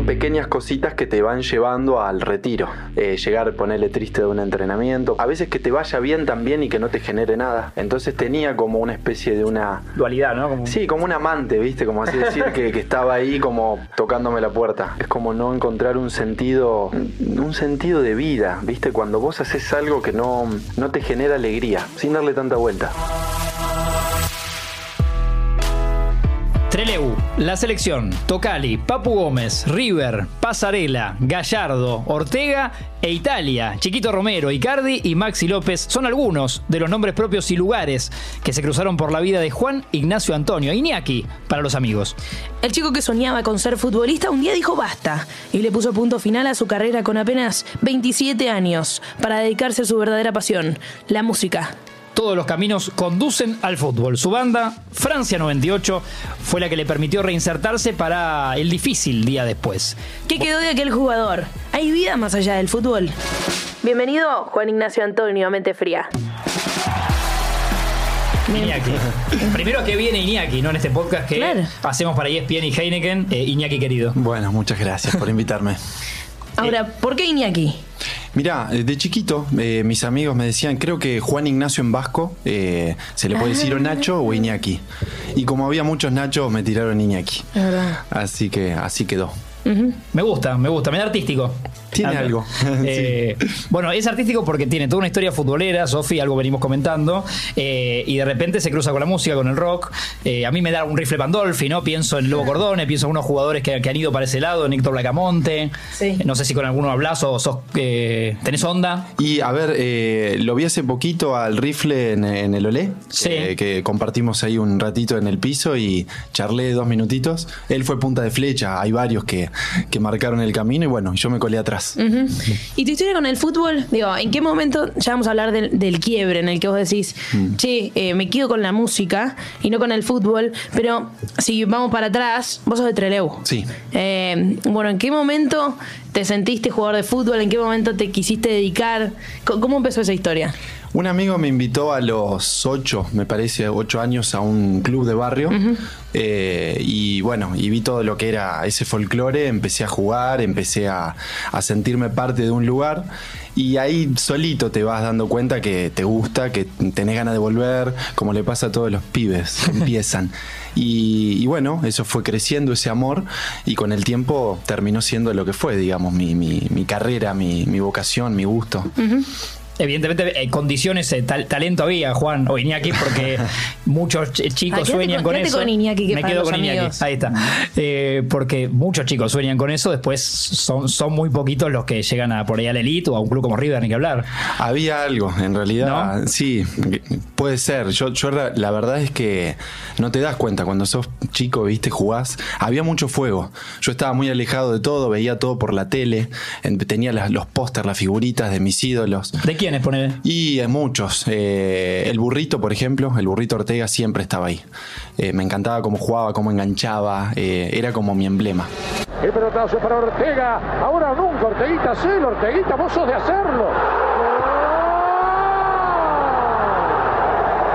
son pequeñas cositas que te van llevando al retiro. Eh, llegar, ponerle triste de un entrenamiento. A veces que te vaya bien también y que no te genere nada. Entonces tenía como una especie de una... Dualidad, ¿no? Como... Sí, como un amante, ¿viste? Como así decir, que, que estaba ahí como tocándome la puerta. Es como no encontrar un sentido, un sentido de vida, ¿viste? Cuando vos haces algo que no, no te genera alegría, sin darle tanta vuelta. Treleu, la selección, Tocali, Papu Gómez, River, Pasarela, Gallardo, Ortega e Italia, Chiquito Romero, Icardi y Maxi López son algunos de los nombres propios y lugares que se cruzaron por la vida de Juan Ignacio Antonio, Iñaki, para los amigos. El chico que soñaba con ser futbolista un día dijo basta y le puso punto final a su carrera con apenas 27 años para dedicarse a su verdadera pasión, la música. Todos los caminos conducen al fútbol. Su banda, Francia 98, fue la que le permitió reinsertarse para el difícil día después. ¿Qué quedó de aquel jugador? ¿Hay vida más allá del fútbol? Bienvenido, Juan Ignacio Antonio, a Mente Fría. Iñaki. Primero que viene Iñaki, ¿no? En este podcast que Claro. hacemos para ESPN y Heineken. Eh, Iñaki querido. Bueno, muchas gracias por invitarme. Ahora, ¿por qué Iñaki? Mirá, eh, de chiquito eh, mis amigos me decían, creo que Juan Ignacio en vasco eh, se le puede decir o Nacho o Iñaki. Y como había muchos Nachos, me tiraron Iñaki. Así que así quedó. Me gusta, me gusta, me da artístico. Tiene algo. eh, Bueno, es artístico porque tiene toda una historia futbolera, Sofi, algo venimos comentando, eh, y de repente se cruza con la música, con el rock. Eh, a mí me da un rifle Pandolfi, ¿no? Pienso en Lobo Cordone, pienso en unos jugadores que, que han ido para ese lado, en Héctor Blacamonte. Sí. No sé si con alguno hablas o sos, eh, tenés onda. Y a ver, eh, lo vi hace poquito al rifle en, en el Olé, Sí. eh, que compartimos ahí un ratito en el piso y charlé dos minutitos. Él fue punta de flecha, hay varios que, que marcaron el camino y bueno, yo me colé atrás. ¿Y tu historia con el fútbol? Digo, ¿en qué momento ya vamos a hablar del, del quiebre en el que vos decís, che, eh, me quedo con la música y no con el fútbol? Pero si vamos para atrás, vos sos de Treleu. Sí. Eh, bueno, ¿en qué momento te sentiste jugador de fútbol? ¿En qué momento te quisiste dedicar? ¿Cómo empezó esa historia? Un amigo me invitó a los ocho, me parece, ocho años a un club de barrio. Eh, y bueno, y vi todo lo que era ese folclore, empecé a jugar, empecé a, a sentirme parte de un lugar. Y ahí solito te vas dando cuenta que te gusta, que tenés ganas de volver, como le pasa a todos los pibes, que empiezan. Y, y bueno, eso fue creciendo, ese amor, y con el tiempo terminó siendo lo que fue, digamos, mi, mi- mi carrera, mi, mi vocación, mi gusto. Evidentemente, eh, condiciones, eh, tal- talento había, Juan o Iñaki, porque muchos ch- chicos Ah, sueñan con- con eso. con Iñaki, que Me quedo con Iñaki. amigos. Ahí está. Eh, porque muchos chicos sueñan con eso, después son, son muy poquitos los que llegan a por ahí al elite o a un club como River, ni que hablar. Había algo, en realidad, ¿No? sí, puede ser. Yo, yo la, la verdad es que no te das cuenta cuando sos chico, viste, jugás. Había mucho fuego. Yo estaba muy alejado de todo, veía todo por la tele, en- tenía las- los pósters, las figuritas de mis ídolos. ¿De quiénes poner? Y muchos. Eh, el burrito, por ejemplo, el burrito Ortega siempre estaba ahí. Eh, me encantaba cómo jugaba, cómo enganchaba, eh, era como mi emblema. El pelotazo para Ortega. Ahora nunca, Orteguita, sí, Orteguita, vos sos de hacerlo. ¡Gol!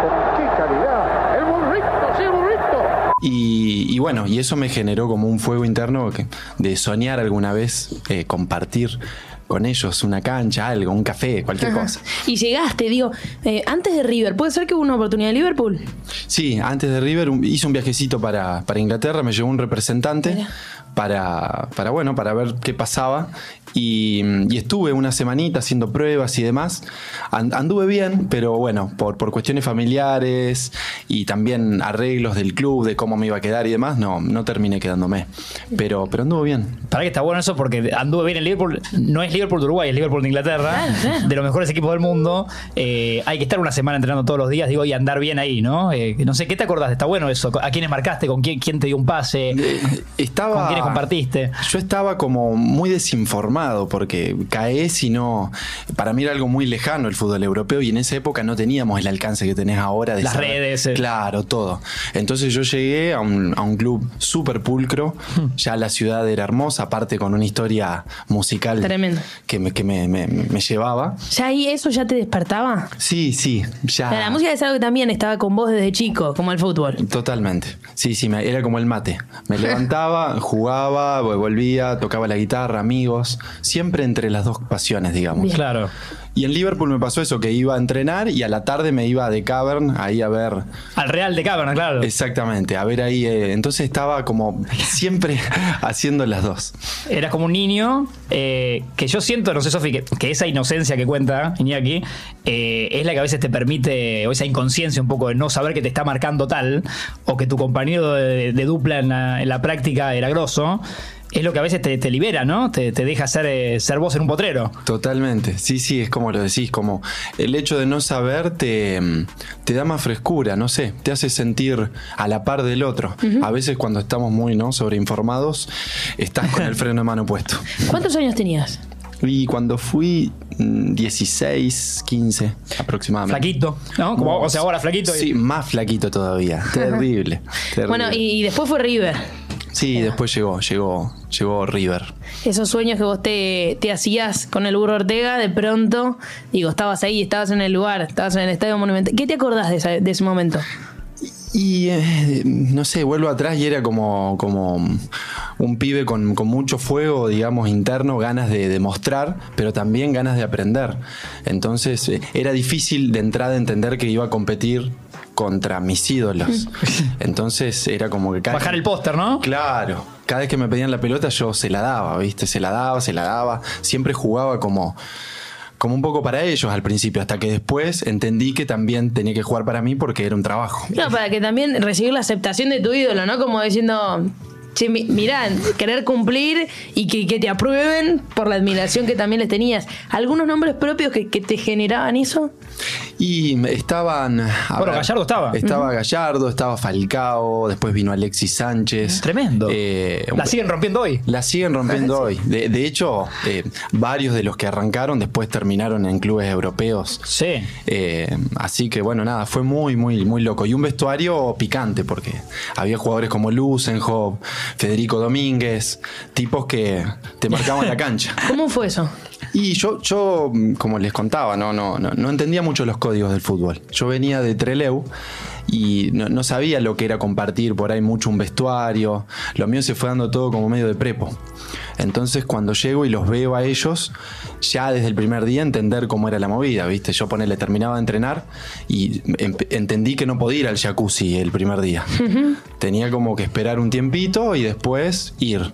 ¡Con qué calidad! El burrito, sí, el burrito. Y, y bueno, y eso me generó como un fuego interno que- de soñar alguna vez eh, compartir con ellos una cancha, algo, un café, cualquier cosa. Y llegaste, digo, eh, antes de River, ¿puede ser que hubo una oportunidad de Liverpool? Sí, antes de River un- hice un viajecito para, para Inglaterra, me llevó un representante Mira. Para, para, bueno, para ver qué pasaba. Y, y estuve una semanita haciendo pruebas y demás. An- anduve bien, pero bueno, por, por cuestiones familiares y también arreglos del club, de cómo me iba a quedar y demás, no, no terminé quedándome. Pero, pero anduvo bien. Para que está bueno eso porque anduve bien en Liverpool. No es Liverpool de Uruguay, es Liverpool de Inglaterra. Claro, claro. De los mejores equipos del mundo. Eh, hay que estar una semana entrenando todos los días, digo, y andar bien ahí, ¿no? Eh, no sé, ¿qué te acordás? Está bueno eso. ¿A quiénes marcaste? ¿Con quién, quién te dio un pase? Eh, estaba, ¿Con quiénes compartiste? Yo estaba como muy desinformado porque caes y no. Para mí era algo muy lejano el fútbol europeo y en esa época no teníamos el alcance que tenés ahora de Las redes, eh. Claro, todo. Entonces yo llegué a un, a un club súper pulcro. Hmm. Ya la ciudad era hermosa, aparte con una historia musical Tremendo. que, me, que me, me- me llevaba. ¿Ya ahí eso ya te despertaba? Sí, sí, ya. Sea, la música es algo que también estaba con vos desde chico, como el fútbol. Totalmente. Sí, sí, me- era como el mate. Me levantaba, jugaba, vol- volvía, tocaba la guitarra, amigos. Siempre entre las dos pasiones, digamos. Bien. Claro. Y en Liverpool me pasó eso, que iba a entrenar y a la tarde me iba de Cavern ahí a ver. Al Real de Caberna, claro. Exactamente, a ver ahí. eh, entonces estaba como siempre haciendo las dos. Eras como un niño eh, que yo siento, no sé, Sofi, que, que esa inocencia que cuenta Iñaki eh, es la que a veces te permite, o esa inconsciencia un poco de no saber que te está marcando tal, o que tu compañero de, de dupla en la, en la práctica era grosso. Es lo que a veces te, te libera, ¿no? Te, te deja ser, eh, ser vos en un potrero. Totalmente, sí, sí, es como lo decís, como el hecho de no saber te, mm, te da más frescura, no sé, te hace sentir a la par del otro. A veces cuando estamos muy ¿no? sobreinformados, estás con el freno de mano puesto. ¿Cuántos años tenías? Y cuando fui mm, 16, 15 aproximadamente. Flaquito, ¿no? Como, o sea, ahora flaquito. y- Sí, más flaquito todavía. Terrible. terrible. Bueno, y, y después fue River. Sí, después llegó, llegó, llegó River. Esos sueños que vos te, te hacías con el burro Ortega, de pronto, digo, estabas ahí, estabas en el lugar, estabas en el Estadio Monumental. ¿Qué te acordás de, esa- de ese momento? Y eh, no sé, vuelvo atrás y era como, como un pibe con, con mucho fuego, digamos, interno, ganas de demostrar, pero también ganas de aprender. Entonces eh, era difícil de entrada entender que iba a competir contra mis ídolos. Entonces era como que cada- Bajar el póster, ¿no? Claro. Cada vez que me pedían la pelota yo se la daba, ¿viste? Se la daba, se la daba. Siempre jugaba como, como un poco para ellos al principio, hasta que después entendí que también tenía que jugar para mí porque era un trabajo. Claro, para que también recibir la aceptación de tu ídolo, ¿no? Como diciendo, che, mi- mirá, querer cumplir y que, que te aprueben por la admiración que también les tenías. ¿Algunos nombres propios que, que te generaban eso? Y estaban. a Bueno, Gallardo estaba. Estaba Gallardo, estaba Falcao, después vino Alexis Sánchez. Tremendo. Eh, La siguen rompiendo hoy. La siguen rompiendo hoy. De, de hecho, eh, varios de los que arrancaron después terminaron en clubes europeos. Sí. Eh, así que bueno, nada, fue muy, muy, muy loco. Y un vestuario picante, porque había jugadores como Lusenhoff, Federico Domínguez, tipos que te marcaban la cancha. ¿Cómo fue eso? Y yo, yo, mm, como les contaba, no, no, no, no entendía mucho los códigos del fútbol. Yo venía de Treleu y no, no sabía lo que era compartir por ahí mucho un vestuario. Lo mío se fue dando todo como medio de prepo. Entonces cuando llego y los veo a ellos, ya desde el primer día entender cómo era la movida, ¿viste? Yo ponele, terminaba de entrenar y entendí que no podía ir al jacuzzi el primer día. Tenía como que esperar un tiempito y después ir,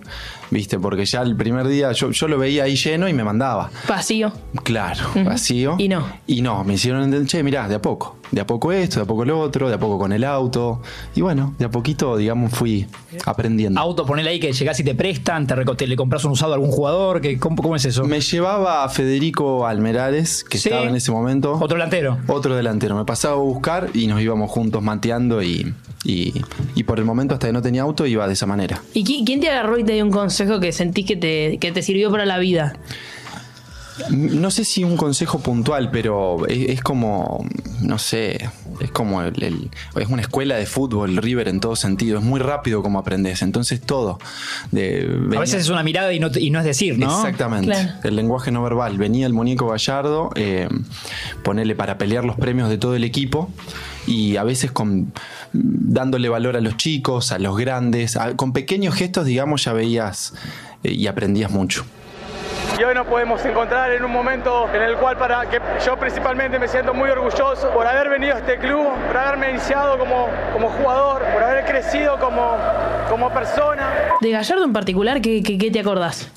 ¿viste? Porque ya el primer día yo, yo lo veía ahí lleno y me mandaba. Vacío. Claro, vacío. Y no. Y no, me hicieron entender, che, mirá, de a poco. De a poco esto, de a poco lo otro, de a poco con el auto. Y bueno, de a poquito, digamos, fui aprendiendo. Auto, ponele ahí que llegás y te prestan, te, te- le compras un usado a algún jugador. Que, ¿cómo, cómo es eso? Me llevaba a Federico Almerales, que Sí. estaba en ese momento. Otro delantero. Otro delantero. Me pasaba a buscar y nos íbamos juntos mateando y, y, y por el momento hasta que no tenía auto iba de esa manera. ¿Y qui- quién te agarró y te dio un consejo que sentís que te, que te sirvió para la vida? No sé si un consejo puntual, pero es, es como, no sé, es como el, el- es una escuela de fútbol, River en todo sentido. Es muy rápido como aprendes. Entonces todo. De, A veces es una mirada y no, y no es decir, ¿no? Exactamente. Claro. El lenguaje no verbal. Venía el muñeco Gallardo, eh, ponele para pelear los premios de todo el equipo y a veces con dándole valor a los chicos, a los grandes, a- con pequeños gestos, digamos, ya veías eh, y aprendías mucho. Y hoy nos podemos encontrar en un momento en el cual para que yo principalmente me siento muy orgulloso por haber venido a este club, por haberme iniciado como, como jugador, por haber crecido como, como persona. De Gallardo en particular, ¿qué, qué- qué te acordás?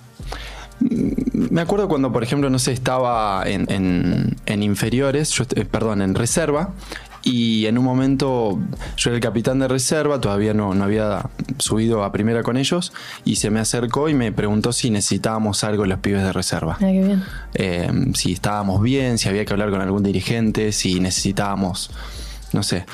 Me acuerdo cuando, por ejemplo, no sé, estaba en, en- en inferiores, yo, eh, perdón, en reserva, y en un momento yo era el capitán de reserva, todavía no, no había subido a primera con ellos, y se me acercó y me preguntó si necesitábamos algo los pibes de reserva. Ah, qué bien. Eh, si estábamos bien, si había que hablar con algún dirigente, si necesitábamos, no sé,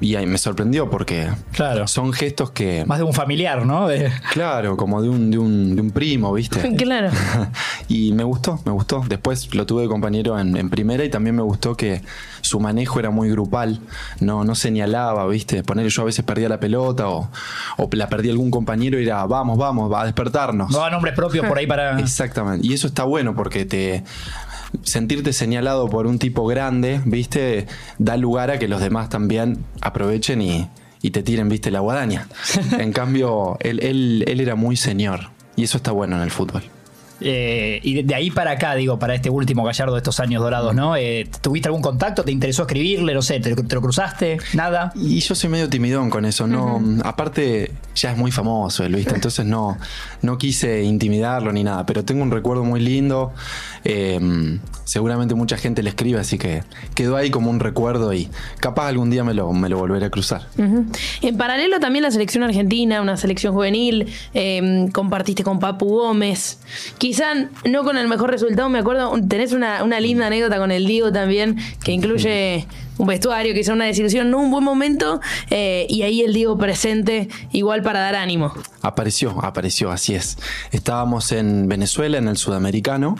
y ahí me sorprendió porque Claro. son gestos que, Más de un familiar, ¿no? De- claro, como de un, de un, de un primo, ¿viste? Claro. y me gustó, me gustó. Después lo tuve de compañero en, en primera y también me gustó que su manejo era muy grupal, no, no señalaba, ¿viste? Poner yo a veces perdía la pelota o, o la perdía algún compañero y era, vamos, vamos, va a despertarnos. no da nombres propios por ahí para. Exactamente. Y eso está bueno porque te sentirte señalado por un tipo grande, ¿viste? Da lugar a que los demás también aprovechen y, y te tiren, ¿viste? La guadaña. En cambio, él, él, él era muy señor. Y eso está bueno en el fútbol. Eh, y de- ahí para acá, digo, para este último gallardo de estos años dorados, ¿no? Eh, ¿Tuviste algún contacto? ¿Te interesó escribirle? No sé, ¿te, te lo cruzaste? ¿Nada? Y yo soy medio timidón con eso, no, aparte ya es muy famoso él, ¿viste? Entonces no, no quise intimidarlo ni nada, pero tengo un recuerdo muy lindo. eh, seguramente mucha gente le escribe, así que quedó ahí como un recuerdo y capaz algún día me lo, me lo volveré a cruzar. En paralelo también la selección argentina, una selección juvenil, eh, compartiste con Papu Gómez. Quizá no con el mejor resultado, me acuerdo, tenés una, una linda anécdota con el Diego también, que incluye un vestuario, quizá una desilusión, no un buen momento, eh, y ahí el Diego presente, igual para dar ánimo. Apareció, apareció, así es. Estábamos en Venezuela, en el sudamericano,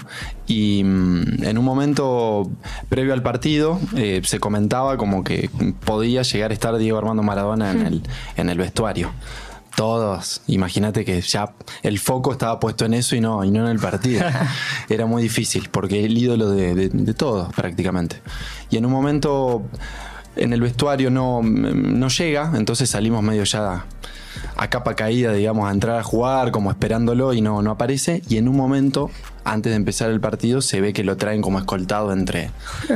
y mm, en un momento previo al partido eh, se comentaba como que podía llegar a estar Diego Armando Maradona en el, en el vestuario. Todos, imagínate que ya el foco estaba puesto en eso y no, y no en el partido. Era muy difícil, porque el ídolo de, de- de todos prácticamente. Y en un momento en el vestuario no, no llega, entonces salimos medio ya a capa caída, digamos, a entrar a jugar, como esperándolo y no, no aparece. Y en un momento, antes de empezar el partido, se ve que lo traen como escoltado entre,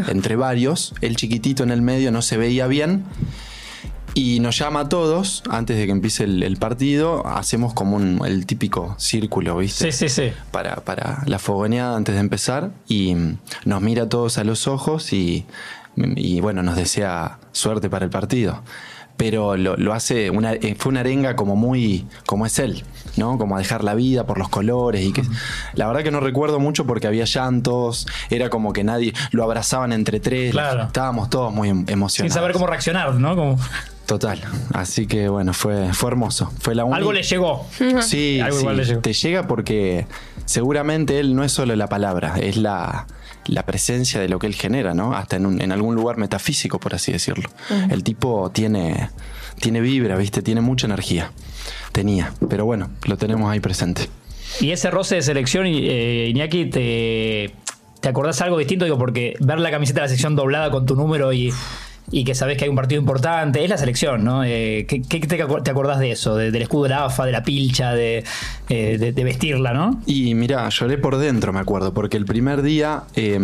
entre varios. El chiquitito en el medio no se veía bien. Y nos llama a todos, antes de que empiece el, el partido, hacemos como un, el típico círculo, ¿viste? Sí, sí, sí. Para, para la fogoneada antes de empezar. Y nos mira a todos a los ojos y, y bueno, nos desea suerte para el partido. Pero lo, lo hace, una, eh, fue una arenga como muy, como es él, ¿no? Como a dejar la vida por los colores y que... La verdad que no recuerdo mucho porque había llantos, era como que nadie, lo abrazaban entre tres, Claro. estábamos todos muy em- emocionados. Sin saber cómo reaccionar, ¿no? Como... Total. Así que bueno, fue, fue hermoso. Fue la única- Algo le llegó. Sí, Algo sí, igual le llegó. te llega porque seguramente él no es solo la palabra, es la, la presencia de lo que él genera, ¿no? Hasta en, un- en algún lugar metafísico, por así decirlo. El tipo tiene, tiene vibra, ¿viste? Tiene mucha energía. Tenía, pero bueno, lo tenemos ahí presente. Y ese roce de selección, eh, Iñaki, te, ¿te acordás algo distinto? Digo, porque ver la camiseta de la sección doblada con tu número y, y que sabes que hay un partido importante, es la selección, ¿no? Eh, ¿Qué, qué te, te acordás de eso? De- del escudo de la AFA, de la pilcha, de, eh, de- de vestirla, ¿no? Y mira, lloré por dentro, me acuerdo, porque el primer día, eh,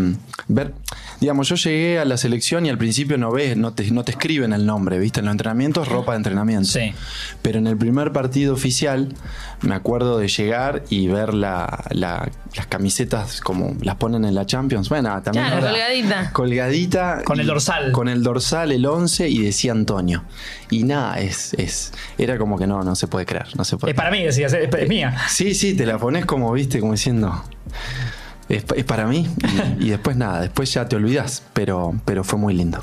ver, digamos, yo llegué a la selección y al principio no ves, no te, no te escriben el nombre, ¿viste? En los entrenamientos, ropa de entrenamiento. Sí. Pero en el primer partido oficial, me acuerdo de llegar y ver la, la- las camisetas como las ponen en la Champions. Bueno, también. Claro, colgadita. Colgadita. Con el dorsal. Con el dorsal, el 11 y decía Antonio. Y nada, es, es, era como que no, no se puede creer, no se puede Es para mí, decías, es, es mía. Sí, sí, te la pones como, viste, como diciendo. Es, es para mí. Y, y después nada, después ya te olvidas. Pero, pero fue muy lindo.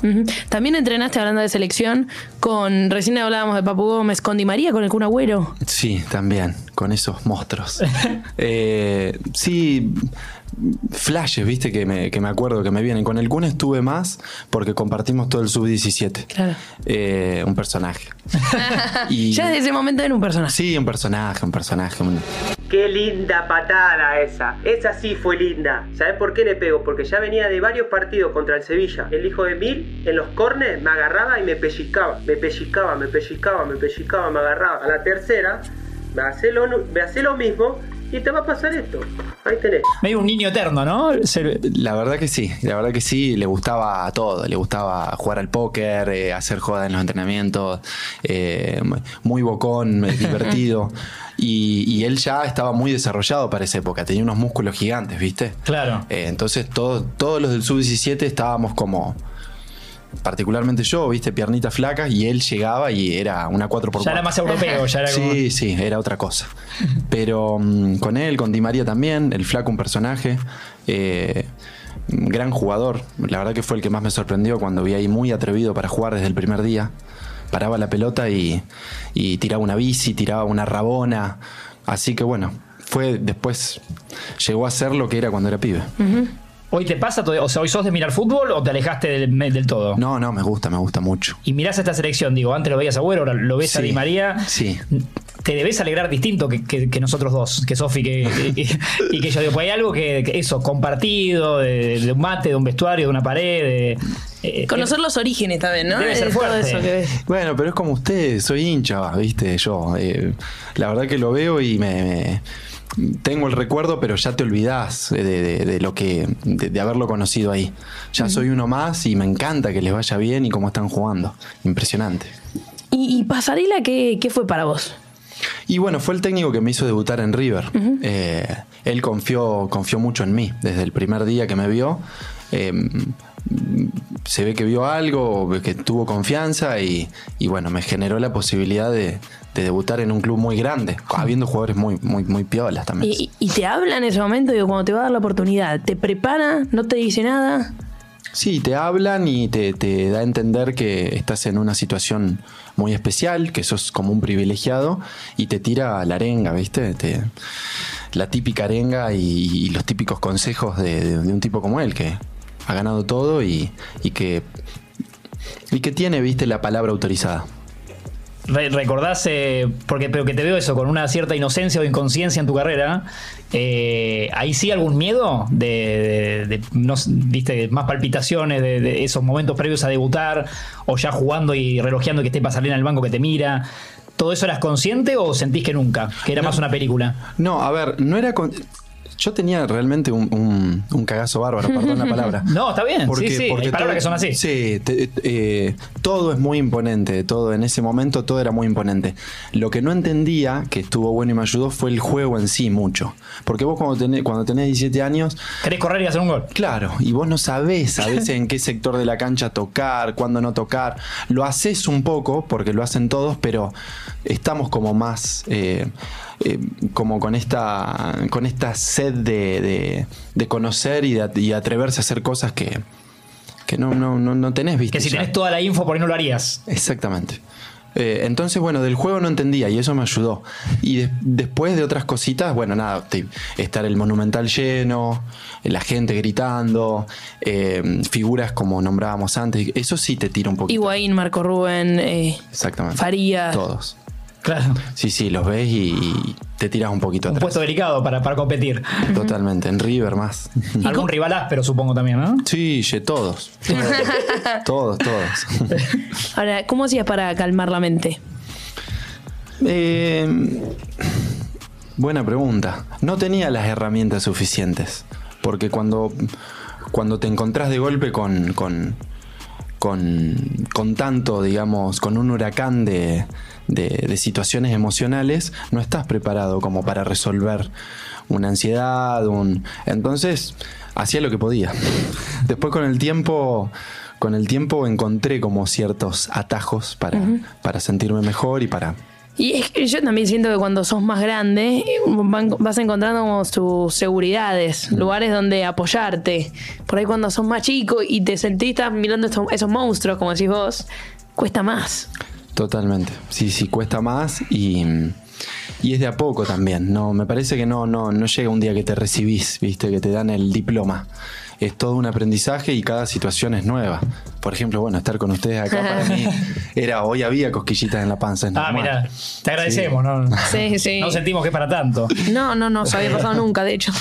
También entrenaste hablando de selección con, recién hablábamos de Papu Gómez, con Di María, con el Kun Agüero. Sí, también, con esos monstruos. Eh, sí, flashes, viste, que me, que me acuerdo que me vienen. Con el Kun estuve más porque compartimos todo el sub-17. Claro. Eh, un personaje. Y- Ya desde ese momento era un personaje. Sí, un personaje, un personaje. un- Qué linda patada esa. Esa sí fue linda. ¿Sabes por qué le pego? Porque ya venía de varios partidos contra el Sevilla. El hijo de Mil, en los cornes, me agarraba y me pellizcaba. Me pellizcaba, me pellizcaba, me pellizcaba, me agarraba. A la tercera, hace lo, me hace lo mismo y te va a pasar esto. Ahí tenés. Medio un niño eterno, ¿no? La verdad que sí, la verdad que sí, le gustaba todo, le gustaba jugar al póker, eh, hacer jodas en los entrenamientos, eh, muy bocón, divertido. Y, y él ya estaba muy desarrollado para esa época, tenía unos músculos gigantes, ¿viste? Claro. Eh, entonces todos todos los del sub-17 estábamos como, particularmente yo, ¿viste? Piernitas flacas y él llegaba y era una 4x4. Ya era más europeo, ya era como... Sí, sí, era otra cosa. Pero mm, con él, con Di María también, el flaco un personaje, eh, gran jugador. La verdad que fue el que más me sorprendió cuando vi ahí muy atrevido para jugar desde el primer día. paraba la pelota y, y tiraba una bici, tiraba una rabona. Así que bueno, fue después, llegó a ser lo que era cuando era pibe. ¿Hoy te pasa? O sea, ¿hoy sos de mirar fútbol o te alejaste del, del todo? No, no, me gusta, me gusta mucho. Y mirás esta selección, digo, antes lo veías a Agüero, ahora lo ves a Di María. sí. Te debes alegrar distinto que, que- que nosotros dos, que Sofi que, y, y que yo. Digo, pues hay algo que, que eso, compartido, de, de un mate, de un vestuario, de una pared. De, eh, Conocer los orígenes también, ¿no? Debe ser De todo fuerte. eso que ves. Bueno, pero es como usted, soy hincha, viste, yo. eh, la verdad que lo veo y me, me- tengo el recuerdo, pero ya te olvidás de, de- de lo que, de, de haberlo conocido ahí. Ya soy uno más y me encanta que les vaya bien y cómo están jugando. Impresionante. ¿Y, y Pasarela qué, qué fue para vos? Y bueno, fue el técnico que me hizo debutar en River. Eh, él confió, confió mucho en mí desde el primer día que me vio. eh, se ve que vio algo, que tuvo confianza y, y bueno, me generó la posibilidad de, de debutar en un club muy grande, habiendo jugadores muy, muy, muy piolas también. ¿Y, y te habla en ese momento, digo, cuando te va a dar la oportunidad? ¿Te prepara? ¿No te dice nada? Sí, te hablan y te, te da a entender que estás en una situación muy especial, que sos como un privilegiado y te tira la arenga, ¿viste? Te- la típica arenga y, y los típicos consejos de, de- de un tipo como él, que ha ganado todo y, y que, y que tiene, ¿viste? La palabra autorizada. Re- recordás, eh, porque pero que te veo eso, con una cierta inocencia o inconsciencia en tu carrera, eh, ¿ahí sí algún miedo de, de- de- no viste, más palpitaciones de, de esos momentos previos a debutar, o ya jugando y relojeando que esté Pasarela en el banco que te mira? ¿Todo eso eras consciente o sentís que nunca? Que era más una película. No, a ver, no era... con- Yo tenía realmente un, un- un cagazo bárbaro, perdón la palabra. No, está bien, sí, sí, hay palabras todo- que son así. Sí, te- eh, todo es muy imponente, todo en ese momento todo era muy imponente. Lo que no entendía, que estuvo bueno y me ayudó, fue el juego en sí mucho. Porque vos cuando tenés, cuando tenés 17 años, ¿Querés correr y hacer un gol? Claro, y vos no sabés a veces en qué sector de la cancha tocar, cuándo no tocar. Lo haces un poco, porque lo hacen todos, pero estamos como más, eh, eh, como con esta, con esta sed de, de- de conocer y de, y atreverse a hacer cosas que, que no, no, no, no tenés, viste. Que si ya. tenés toda la info, por ahí no lo harías. Exactamente. Eh, entonces, bueno, del juego no entendía y eso me ayudó. Y de- después de otras cositas, bueno, nada, te- estar el monumental lleno, la gente gritando, eh, figuras como nombrábamos antes, eso sí te tira un poquito. Higuaín, Marco Rubén, eh, Exactamente. Farías. Todos. Claro. Sí, sí, los ves y, y te tiras un poquito Un atrás. puesto delicado para, para competir. Totalmente. En River más. Algún rival áspero, supongo también, ¿no? Sí, ye, todos. todos, todos. Ahora, ¿cómo hacías para calmar la mente? Eh, buena pregunta. No tenía las herramientas suficientes. Porque cuando, cuando te encontrás de golpe con, con, con, con tanto, digamos, con un huracán de, de- de situaciones emocionales, no estás preparado como para resolver una ansiedad, un... Entonces, hacía lo que podía. Después con el tiempo... Con el tiempo encontré como ciertos atajos para, para sentirme mejor y para, Y es que yo también siento que cuando sos más grande vas encontrando como tus seguridades, lugares donde apoyarte. Por ahí cuando sos más chico y te sentís estás mirando estos- esos monstruos, como decís vos, cuesta más. Totalmente. Sí, sí, cuesta más y, y es de a poco también. No, me parece que no, no, no llega un día que te recibís, viste, que te dan el diploma. Es todo un aprendizaje y cada situación es nueva. Por ejemplo, bueno, estar con ustedes acá para mí era hoy había cosquillitas en la panza. es Ah, mira, te agradecemos, ¿no? Sí, sí. No sentimos que es para tanto. No, no, no, se había pasado nunca, de hecho.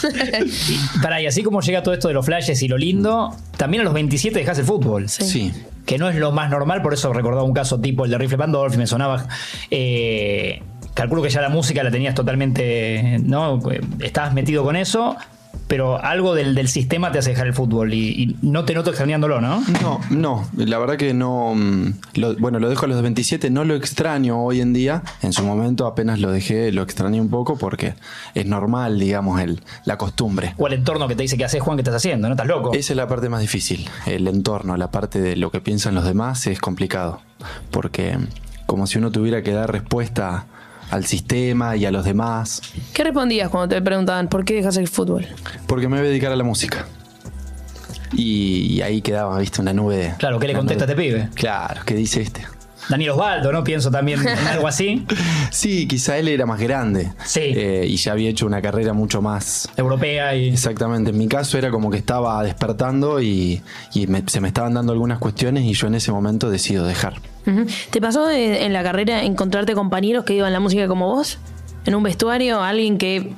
Pará, y así como llega todo esto de los flashes y lo lindo, también a los 27 dejás el fútbol. Sí. Que no es lo más normal, por eso recordaba un caso tipo el de Rifle Pandolfi, me sonaba. eh, calculo que ya la música la tenías totalmente. ¿No? Estabas metido con eso, pero algo del, del sistema te hace dejar el fútbol y, y no te noto extrañándolo, ¿no? No, no, la verdad que no. mm, lo- bueno, lo dejo a los 27, no lo extraño hoy en día. En su momento apenas lo dejé, lo extrañé un poco porque es normal, digamos, el, la costumbre. O el entorno que te dice que haces, Juan, que estás haciendo, ¿no? Estás loco. Esa es la parte más difícil. El entorno, la parte de lo que piensan los demás es complicado. Porque como si uno tuviera que dar respuesta al sistema y a los demás. ¿Qué respondías cuando te preguntaban por qué dejas el fútbol? Porque me voy a dedicar a la música. Y, y ahí quedaba, viste, una nube de... Claro, ¿qué le contesta a este pibe? Claro, ¿qué dice este? Daniel Osvaldo, ¿no? Pienso también en algo así. Sí, quizá él era más grande. Sí. Eh, y ya había hecho una carrera mucho más. Europea y. Exactamente. En mi caso era como que estaba despertando y, y me- se me estaban dando algunas cuestiones y yo en ese momento decido dejar. ¿Te pasó de- en la carrera encontrarte compañeros que iban la música como vos? ¿En un vestuario? ¿Alguien que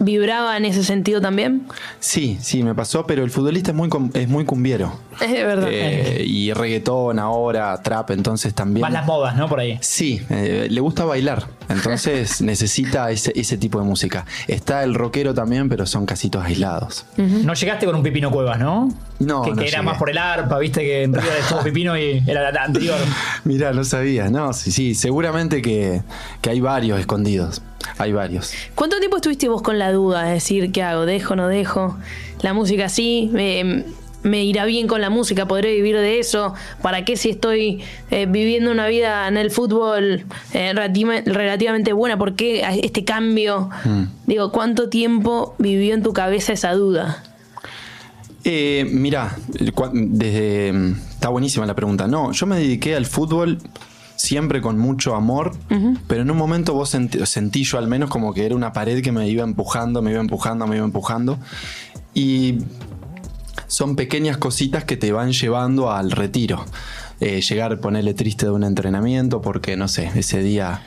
vibraba en ese sentido también? Sí, sí, me pasó, pero el futbolista es muy, es muy cumbiero. Es verdad. Eh, y reggaetón ahora, trap, entonces también. Más las modas, ¿no? Por ahí. Sí, eh, le gusta bailar, entonces necesita ese, ese tipo de música. Está el rockero también, pero son casitos aislados. No llegaste con un Pipino Cuevas, ¿no? No, Que, no que era llegué. más por el arpa, viste que en River estuvo Pipino y era la anterior. Mirá, no sabía, no, sí, sí, seguramente que, que hay varios escondidos, hay varios. ¿Cuánto tiempo estuviste vos con la duda? Es decir, ¿qué hago? ¿Dejo? ¿No dejo? La música sí, me, me irá bien con la música, podré vivir de eso. ¿Para qué si estoy eh, viviendo una vida en el fútbol eh, relativa- relativamente buena? ¿Por qué este cambio? Digo, ¿cuánto tiempo vivió en tu cabeza esa duda? Eh, mirá, desde, está buenísima la pregunta. No, yo me dediqué al fútbol siempre con mucho amor, pero en un momento vos sentí, sentí yo al menos como que era una pared que me iba empujando, me iba empujando, me iba empujando. Y son pequeñas cositas que te van llevando al retiro. Eh, llegar, ponerle triste de un entrenamiento porque, no sé, ese día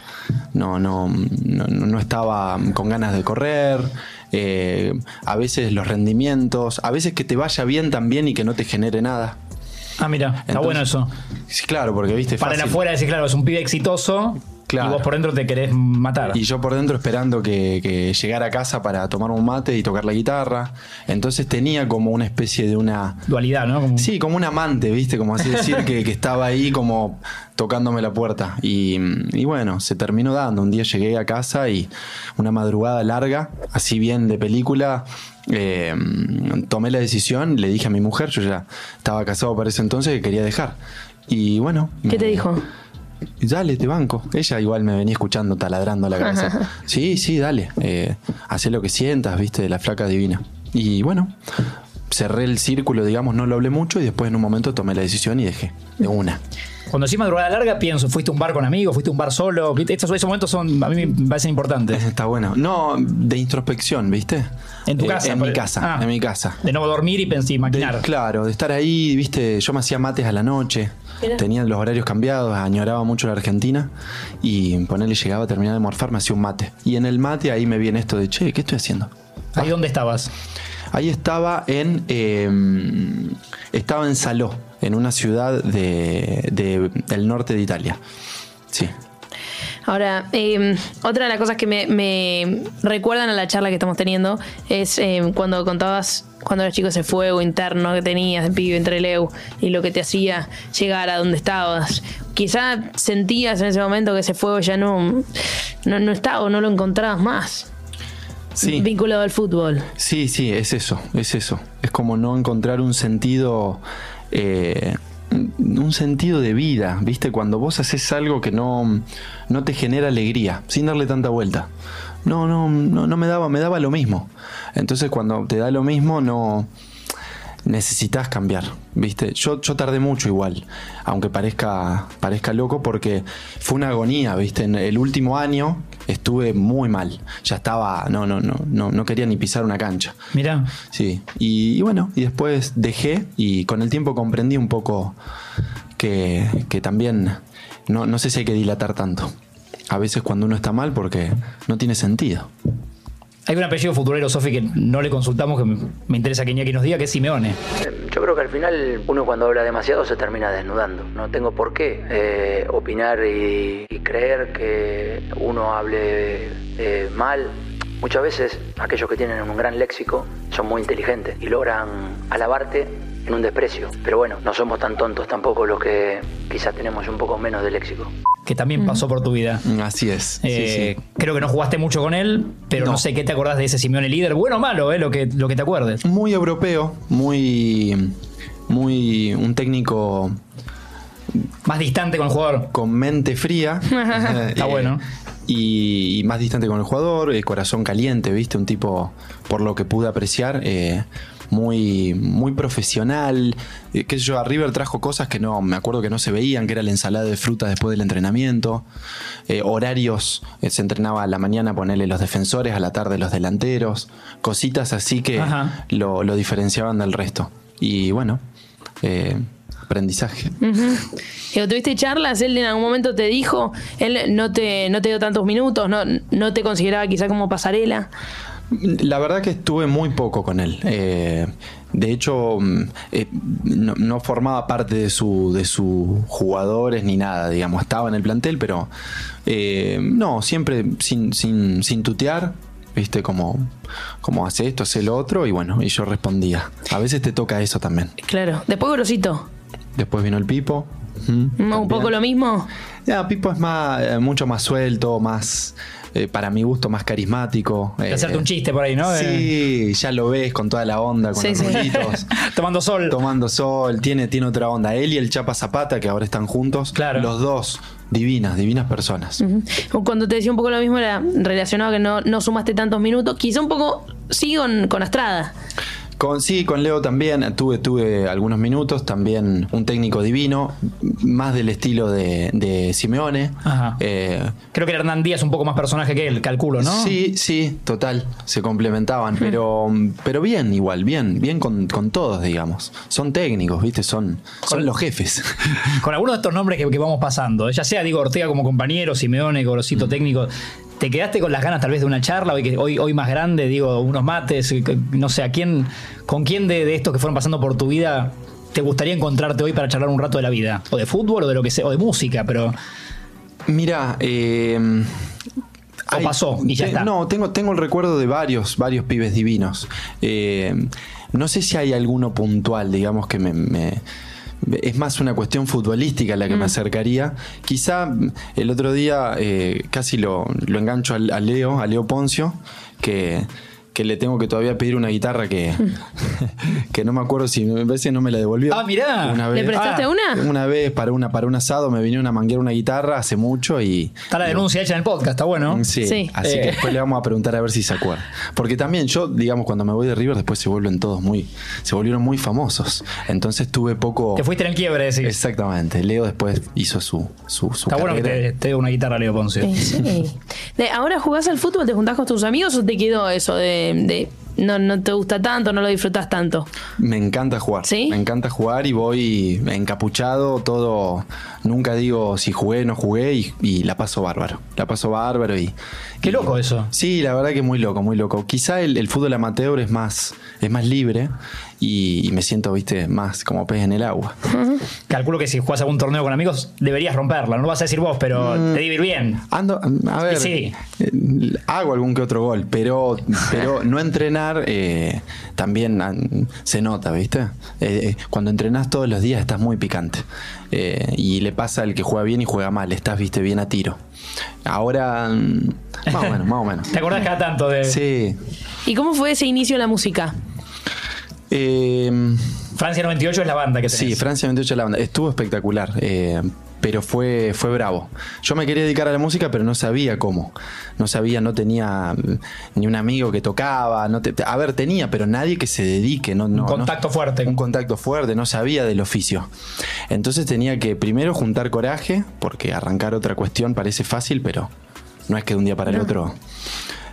no, no, no, no estaba con ganas de correr. eh, a veces los rendimientos, a veces que te vaya bien también y que no te genere nada. Ah, mira, está Entonces, bueno eso. Sí, claro, porque viste, Para el fácil. afuera decir, claro, es un pibe exitoso Claro. y vos por dentro te querés matar. Y yo por dentro esperando que, que llegara a casa para tomar un mate y tocar la guitarra. Entonces tenía como una especie de una Dualidad, ¿no? Como- Sí, como un amante, ¿viste? Como así decir, que, que estaba ahí como tocándome la puerta. Y, y bueno, se terminó dando. Un día llegué a casa y una madrugada larga, así bien de película, eh, tomé la decisión, le dije a mi mujer, yo ya estaba casado para ese entonces, que quería dejar. Y bueno. ¿Qué me- te dijo? Dale, te banco. Ella igual me venía escuchando taladrando la cabeza. Sí, sí, dale. Eh, hacé lo que sientas, viste, la flaca divina. Y bueno, cerré el círculo, digamos, no lo hablé mucho y después en un momento tomé la decisión y dejé. De una. Cuando decís madrugada larga, pienso, ¿fuiste a un bar con amigos? ¿Fuiste a un bar solo? Estos, esos momentos son, a mí me parecen importantes. Está bueno. No, de introspección, ¿viste? En tu Eh, casa. En mi casa, Ah. en mi casa. De no dormir y pensar De- maquinar. claro, de estar ahí, viste, yo me hacía mates a la noche. Tenía los horarios cambiados, añoraba mucho la Argentina y ponerle llegaba a terminar de morfar, me hacía un mate. Y en el mate ahí me viene esto de, che, ¿qué estoy haciendo? ¿Ahí dónde estabas? Ahí estaba en. eh, estaba en Saló, en una ciudad de, de- del norte de Italia. Sí. Ahora, eh, otra de las cosas que me, me recuerdan a la charla que estamos teniendo es eh, cuando contabas cuando eras chico ese fuego interno que tenías de pibe entre Leu y lo que te hacía llegar a donde estabas. Quizá sentías en ese momento que ese fuego ya no, no, no estaba o no lo encontrabas más Sí. vinculado al fútbol. Sí, sí, es eso, es eso. Es como no encontrar un sentido. eh, un sentido de vida, ¿viste? Cuando vos haces algo que no, no te genera alegría, sin darle tanta vuelta. No, no, no, no me daba, me daba lo mismo. Entonces cuando te da lo mismo, no necesitas cambiar, ¿viste? Yo, yo tardé mucho igual, aunque parezca, parezca loco, porque fue una agonía, ¿viste? En el último año estuve muy mal. Ya estaba, no, no, no, no, no quería ni pisar una cancha. Mirá. Sí, y, y bueno, y después dejé y con el tiempo comprendí un poco que, que también no, no sé si hay que dilatar tanto. A veces cuando uno está mal porque no tiene sentido. Hay un apellido futbolero, Sofi, que no le consultamos, que me interesa que Iñaki nos diga, que es Simeone. Yo creo que al final uno cuando habla demasiado se termina desnudando. No tengo por qué eh, opinar y, y creer que uno hable eh, mal. Muchas veces aquellos que tienen un gran léxico son muy inteligentes y logran alabarte en un desprecio. Pero bueno, no somos tan tontos tampoco los que quizás tenemos un poco menos de léxico. que también pasó por tu vida. Así es. Eh, sí. Creo que no jugaste mucho con él, pero no. No. sé qué te acordás de ese Simeone líder, bueno o malo, eh, lo, que, lo que te acuerdes. Muy europeo, muy, muy un técnico Más distante con el jugador. con mente fría. Eh, Está bueno. Y, y más distante con el jugador, eh, corazón caliente, ¿viste? Un tipo, por lo que pude apreciar, eh, muy, muy profesional. Eh, qué sé yo, a River trajo cosas que no, me acuerdo que no se veían, que era la ensalada de fruta después del entrenamiento. Eh, horarios, eh, se entrenaba a la mañana ponerle los defensores, a la tarde los delanteros. Cositas así que lo, lo diferenciaban del resto. Y bueno, eh, aprendizaje. ¿Tuviste charlas? Él en algún momento te dijo, él no te, no te dio tantos minutos, no, no te consideraba quizá como pasarela. La verdad que estuve muy poco con él. Eh, de hecho, mm, eh, no, no formaba parte de su de sus jugadores ni nada, digamos. Estaba en el plantel, pero eh, no, siempre sin, sin, sin tutear. Viste, como, como hace esto, hace lo otro, y bueno, y yo respondía. A veces te toca eso también. Claro. Después Grosito. Después vino el Pipo. Un poco lo mismo. Ya, Pipo es más, mucho más suelto, más, eh, para mi gusto, más carismático. Eh, hacerte un chiste por ahí, ¿no? Eh, Sí, ya lo ves con toda la onda, con Sí, los sí. tomando sol. tomando sol, tiene, tiene otra onda. Él y el Chapa Zapata, que ahora están juntos, Claro. los dos, divinas, divinas personas. Cuando te decía un poco lo mismo era relacionado a que no, no sumaste tantos minutos. Quizá un poco sí con, con Astrada. Con, sí, con Leo también tuve, tuve algunos minutos, también un técnico divino, más del estilo de, de Simeone. Ajá. Eh, Creo que Hernán Díaz es un poco más personaje que él, calculo, ¿no? Sí, sí, total, se complementaban, pero, pero bien igual, bien, bien con, con todos, digamos. Son técnicos, ¿viste? Son, son los jefes. Con algunos de estos nombres que, que vamos pasando, ya sea Diego Ortega como compañero, Simeone, Gorosito técnico, ¿te quedaste con las ganas tal vez de una charla hoy, hoy, hoy más grande, digo, unos mates, no sé, ¿a quién, con quién de, de estos que fueron pasando por tu vida te gustaría encontrarte hoy para charlar un rato de la vida? O de fútbol o de lo que sea, o de música, pero Mira, eh, O pasó y ya te- está. No, tengo, tengo el recuerdo de varios, varios pibes divinos. Eh, no sé si hay alguno puntual, digamos, que me. me- es más una cuestión futbolística la que Mm. me acercaría. Quizá mm, el otro día eh, casi lo, lo engancho al- a, Leo, a Leo Poncio, que, que le tengo que todavía pedir una guitarra que, que no me acuerdo si me parece no me la devolvió. Ah, mirá. Una ¿Le vez. prestaste Ah, una? Una vez para una para un asado me vinieron a manguear una guitarra hace mucho y está la denuncia hecha en el podcast, está bueno. Sí, Sí. así Eh. que después le vamos a preguntar a ver si se acuerda. Porque también yo, digamos, cuando me voy de River, después se vuelven todos muy, se volvieron muy famosos. Entonces tuve poco. Te fuiste en el quiebre, decís. Exactamente. Leo después hizo su, su, su Está bueno que te, te dé una guitarra, Leo Ponce. Sí, sí. De- ¿Ahora jugás al fútbol? ¿Te juntás con tus amigos o te quedó eso de, de no, no te gusta tanto, no lo disfrutas tanto? Me encanta jugar. ¿Sí? Me encanta jugar y voy encapuchado, todo. Nunca digo si jugué o no jugué y, y la paso bárbaro. La paso bárbaro y. Qué y- loco eso. Sí, la verdad que muy loco, muy loco. Quizá el, el fútbol amateur es más, es más libre y, y me siento, viste, más como pez en el agua. Calculo que si jugás algún torneo con amigos, deberías romperla. No lo vas a decir vos, pero te debe ir bien. Ando, a ver, Sí. eh, hago algún que otro gol, pero, pero no entrenar eh, también se nota, ¿viste? Eh, eh, cuando entrenás todos los días estás muy picante. Eh, y le pasa al que juega bien y juega mal, estás, viste, bien a tiro. Ahora, mm, más o menos, más o menos. ¿Te acordás cada tanto de Sí. ¿Y cómo fue ese inicio de la música? Eh, Francia 98 es la banda que tenés? Sí, Francia 28 la banda. Estuvo espectacular. eh, pero fue, fue bravo. Yo me quería dedicar a la música, pero no sabía cómo. No sabía, no tenía mm, ni un amigo que tocaba. No te- a ver, tenía, pero nadie que se dedique. No, no- Un contacto no- fuerte. Un contacto fuerte, no sabía del oficio. Entonces tenía que primero juntar coraje, porque arrancar otra cuestión parece fácil, pero no es que de un día para el otro.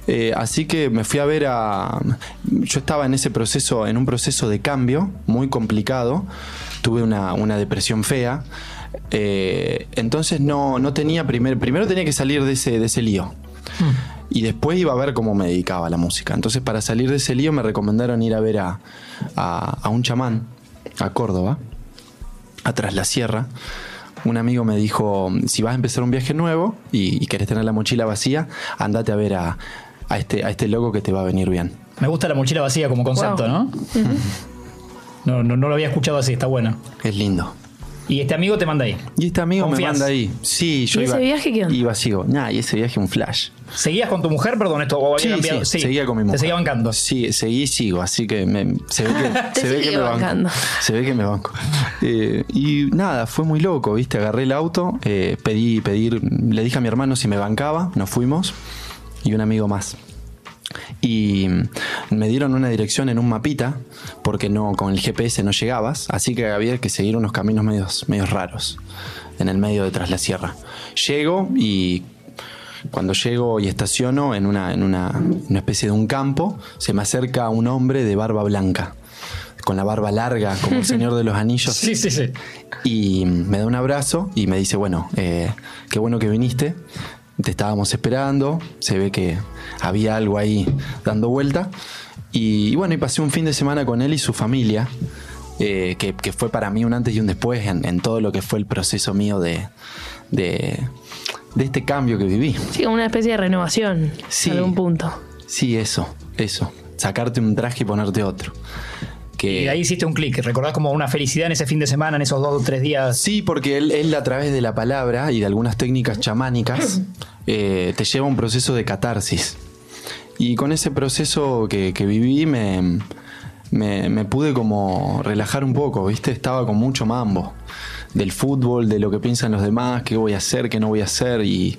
Eh, así que me fui a ver a. Yo estaba en ese proceso, en un proceso de cambio muy complicado. Tuve una, una depresión fea. Eh, entonces no, no tenía primer, primero tenía que salir de ese, de ese lío. Y después iba a ver cómo me dedicaba a la música. Entonces, para salir de ese lío, me recomendaron ir a ver a, a- a un chamán, a Córdoba, atrás la sierra. Un amigo me dijo: si vas a empezar un viaje nuevo y, y querés tener la mochila vacía, andate a ver a, a este, a este loco que te va a venir bien. Me gusta la mochila vacía como concepto, Wow. ¿no? ¿no? No, no lo había escuchado así, está bueno. Es lindo. Y este amigo te manda ahí. Y este amigo ¿Confías? me manda ahí. Sí, yo ¿Y iba. ese viaje qué onda? Iba sigo. Nah, y ese viaje un flash. ¿Seguías con tu mujer, perdón, esto? ¿O había Sí, cambiado? sí, seguía con mi mujer. Te seguía bancando. Sí, seguí y sigo, así que me- se ve que, Te se ve que sigue me banco. bancando. Se ve que me banco. Eh, y nada, fue muy loco, ¿viste? Agarré el auto, eh, pedí, pedir, le dije a mi hermano si me bancaba, nos fuimos, y un amigo más. Y me dieron una dirección en un mapita, porque no con el GPS no llegabas, así que había que seguir unos caminos medios, medios raros en el medio de tras la sierra. Llego y cuando llego y estaciono en una, en una, una especie de un campo, se me acerca un hombre de barba blanca, con la barba larga, como el Señor de los Anillos. Sí, sí, sí. Y me da un abrazo y me dice, bueno, eh, qué bueno que viniste, te estábamos esperando, se ve que había algo ahí dando vuelta. Y, y bueno, y pasé un fin de semana con él y su familia, eh, que, que fue para mí un antes y un después en, en todo lo que fue el proceso mío de, de, de este cambio que viví. Sí, como una especie de renovación. Sí. En algún punto. Sí, eso, eso. Sacarte un traje y ponerte otro. Que, Y ahí hiciste un clic. ¿Recordás como una felicidad en ese fin de semana, en esos dos o tres días? Sí, porque él, él a través de la palabra y de algunas técnicas chamánicas eh, te lleva a un proceso de catarsis. Y con ese proceso que, que viví me, me, me pude como relajar un poco, ¿viste? Estaba con mucho mambo del fútbol, de lo que piensan los demás, qué voy a hacer, qué no voy a hacer. Y,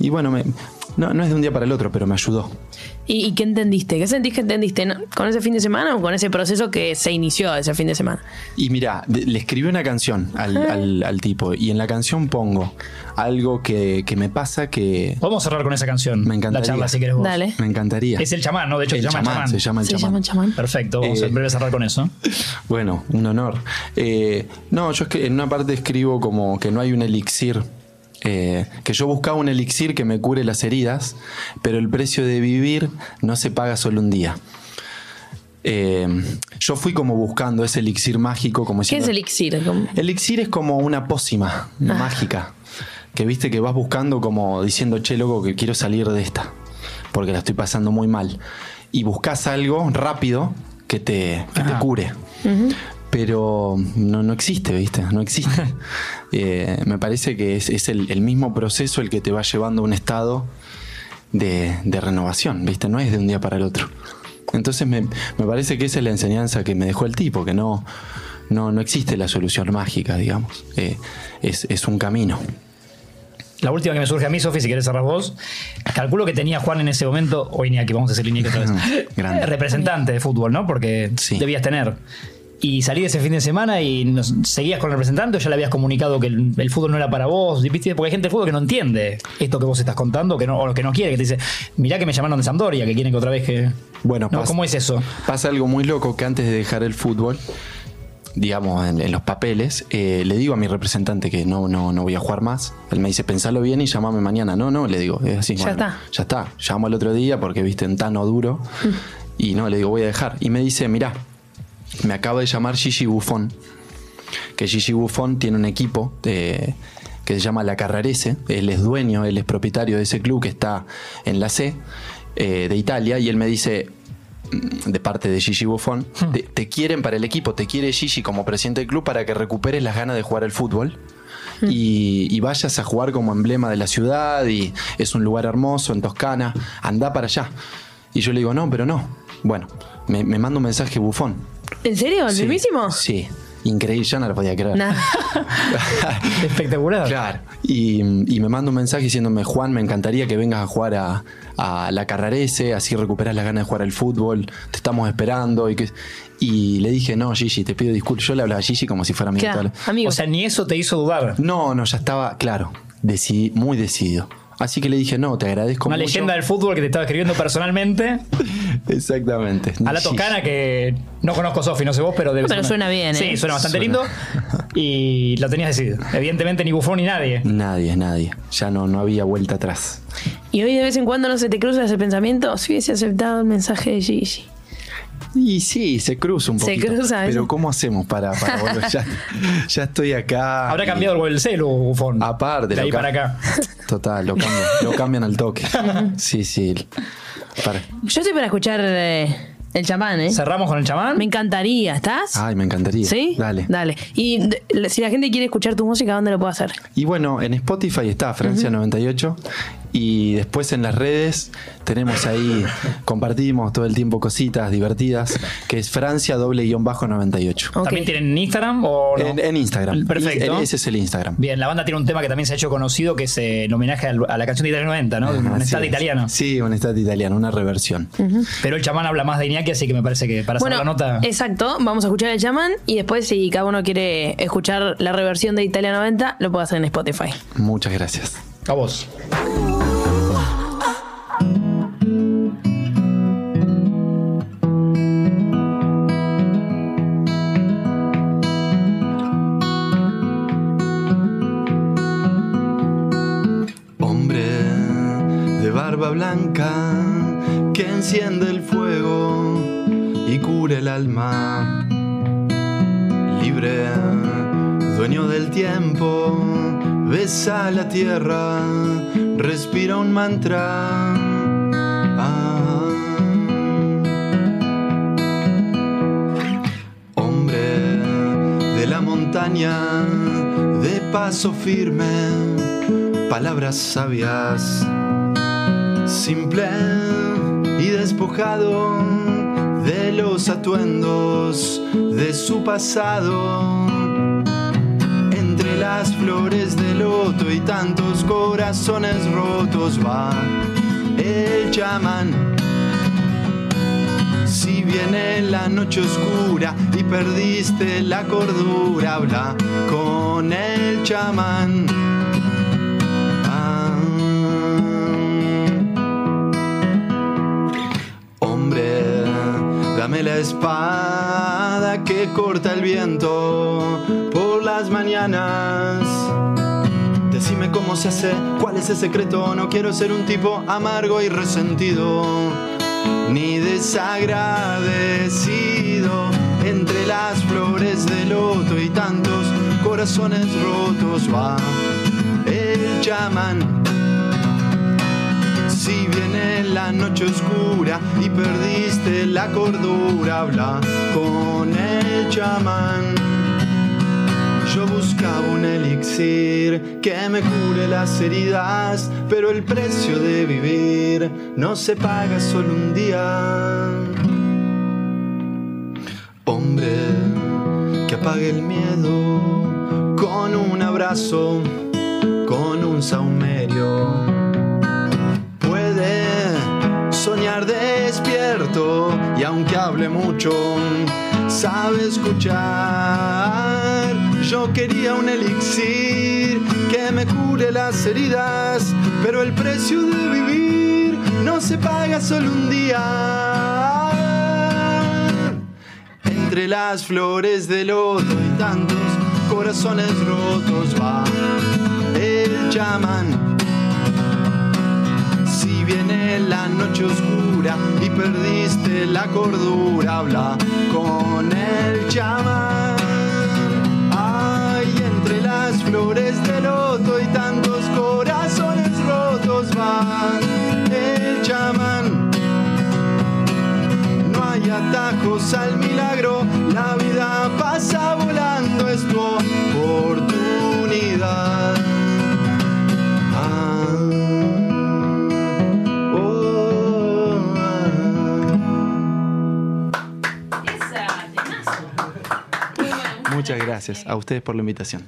y bueno, me, no, no es de un día para el otro, pero me ayudó. ¿Y, y qué entendiste? ¿Qué sentís que entendiste? ¿Con ese fin de semana o con ese proceso que se inició ese fin de semana? Y mira, le escribí una canción al, al- al tipo y en la canción pongo algo que, que me pasa que Podemos cerrar con esa canción. Me encantaría. La charla, si querés vos. Dale. me encantaría. Es el chamán, ¿no? De hecho, El se llama chamán, chamán. se llama el Se chamán. llama chamán. Perfecto, vamos Eh, a en breve cerrar con eso. Bueno, un honor. Eh, no, yo es que en una parte escribo como que no hay un elixir. Eh, que yo buscaba un elixir que me cure las heridas, pero el precio de vivir no se paga solo un día. Eh, yo fui como buscando ese elixir mágico, como ¿Qué es elixir? Elixir es como una pócima mágica. Que viste que vas buscando como diciendo, che, loco, que quiero salir de esta. Porque la estoy pasando muy mal. Y buscas algo rápido que te, que te Ajá. cure. Pero no, no existe, ¿viste? No existe. Eh, me parece que es, es el, el mismo proceso el que te va llevando a un estado de, de renovación, ¿viste? No es de un día para el otro. Entonces me, me parece que esa es la enseñanza que me dejó el tipo, que no, no, no existe la solución mágica, digamos. Eh, es, es un camino. La última que me surge a mí, Sofi, si querés cerrar vos. Calculo que tenía Juan en ese momento, o Iñaki, vamos a decir Iñaki otra vez. Grande. Representante de fútbol, ¿no? Porque Sí. debías tener. Y salí ese fin de semana y nos, seguías con el representante o ya le habías comunicado que el, el fútbol no era para vos. ¿Viste? Porque hay gente del fútbol que no entiende esto que vos estás contando que no, o que no quiere, que te dice, mirá que me llamaron de Sampdoria, que quieren que otra vez que. Bueno, No, pas- ¿Cómo es eso? Pasa algo muy loco que antes de dejar el fútbol, digamos, en, en los papeles, eh, le digo a mi representante que no, no, no voy a jugar más. Él me dice, pensalo bien y llamame mañana. No, no, le digo, es así. Ya está. Ya está. Llamo al otro día porque viste en tano duro. Y no, le digo, voy a dejar. Y me dice, mirá, me acaba de llamar Gigi Buffon. Que Gigi Buffon tiene un equipo que se llama La Carrarese. Él es dueño, él es propietario de ese club que está en la C eh, de Italia. Y él me dice, mm, de parte de Gigi Buffon, te, te quieren para el equipo, te quiere Gigi como presidente del club para que recuperes las ganas de jugar al fútbol. Y, y vayas a jugar como emblema de la ciudad y es un lugar hermoso en Toscana, anda para allá. Y yo le digo, no, pero no. Bueno, me, me manda un mensaje bufón. ¿En serio? ¿El Sí, mismísimo? Sí, increíble, yo no lo podía creer. Nah. Espectacular. Claro. Y, y me manda un mensaje diciéndome, Juan, me encantaría que vengas a jugar a, a la Carrarese, así recuperas las ganas de jugar al fútbol, te estamos esperando. Y, que, y le dije, no, Gigi, te pido disculpas. Yo le hablaba a Gigi como si fuera mi Claro, total. amigo. O sea, ni eso te hizo dudar. No, no, ya estaba, claro, decidí, muy decidido. Así que le dije, no, te agradezco Una mucho. leyenda del fútbol que te estaba escribiendo personalmente. Exactamente. A la. Toscana que no conozco Sofi, no sé vos, pero debe Pero ser una- suena bien, Sí, ¿eh? suena bastante Suena. lindo. Y lo tenías decidido. Evidentemente ni Bufón ni nadie. Nadie, nadie. Ya no, no había vuelta atrás. Y hoy de vez en cuando no se te cruza ese pensamiento, si hubiese aceptado el mensaje de Gigi. Y sí, se cruza un Se poquito. cruza, Pero eso. ¿cómo hacemos para, para volver? Ya, ya estoy acá. Habrá y- cambiado el celu, Bufón. Aparte, de ahí para acá. Total, lo cambian, lo cambian al toque. Sí, sí. Para- Yo estoy para escuchar eh, el chamán, ¿eh? Cerramos con el chamán. Me encantaría, ¿estás? Ay, me encantaría. ¿Sí? Dale. Dale. Y si la gente quiere escuchar tu música, ¿dónde lo puede hacer? Y bueno, en Spotify está Francia 98 Y después en las redes tenemos ahí, compartimos todo el tiempo cositas divertidas, que es Francia doble guion bajo 98. Ok. ¿También tienen Instagram o no? En, en Instagram. Perfecto. Ese es el Instagram. Bien, la banda tiene un tema que también se ha hecho conocido, que es eh, el homenaje a la canción de Italia 90, ¿no? un estado es. italiano. Sí, un estado italiano, una reversión. Pero el chamán habla más de Iñaki, así que me parece que para hacer la nota. exacto. Vamos a escuchar el chamán y después, si cada uno quiere escuchar la reversión de Italia 90, lo puede hacer en Spotify. Muchas gracias. A vos. Que enciende el fuego y cura el alma. Libre, dueño del tiempo, besa la tierra, respira un mantra. Ah. Hombre de la montaña, de paso firme, palabras sabias, simple y despojado de los atuendos de su pasado. Entre las flores de loto y tantos corazones rotos va el chamán. Si viene la noche oscura y perdiste la cordura, habla con el chamán. La espada que corta el viento por las mañanas. Decime cómo se hace, cuál es el secreto. No quiero ser un tipo amargo y resentido, ni desagradecido. Entre las flores de loto y tantos corazones rotos va el chamán. Si viene la noche oscura y perdiste la cordura, habla con el chamán. Yo buscaba un elixir que me cure las heridas, pero el precio de vivir no se paga solo un día. Hombre que apague el miedo con un abrazo, con un saumerio. Y aunque hable mucho, sabe escuchar. Yo quería un elixir que me cure las heridas, pero el precio de vivir no se paga solo un día. Entre las flores de loto y tantos corazones rotos va el chamán. Viene la noche oscura y perdiste la cordura, habla con el chamán. Ay, entre las flores de loto y tantos corazones rotos va el chamán. No hay atajos al milagro, la vida pasa volando, es tu oportunidad. Muchas gracias a ustedes por la invitación.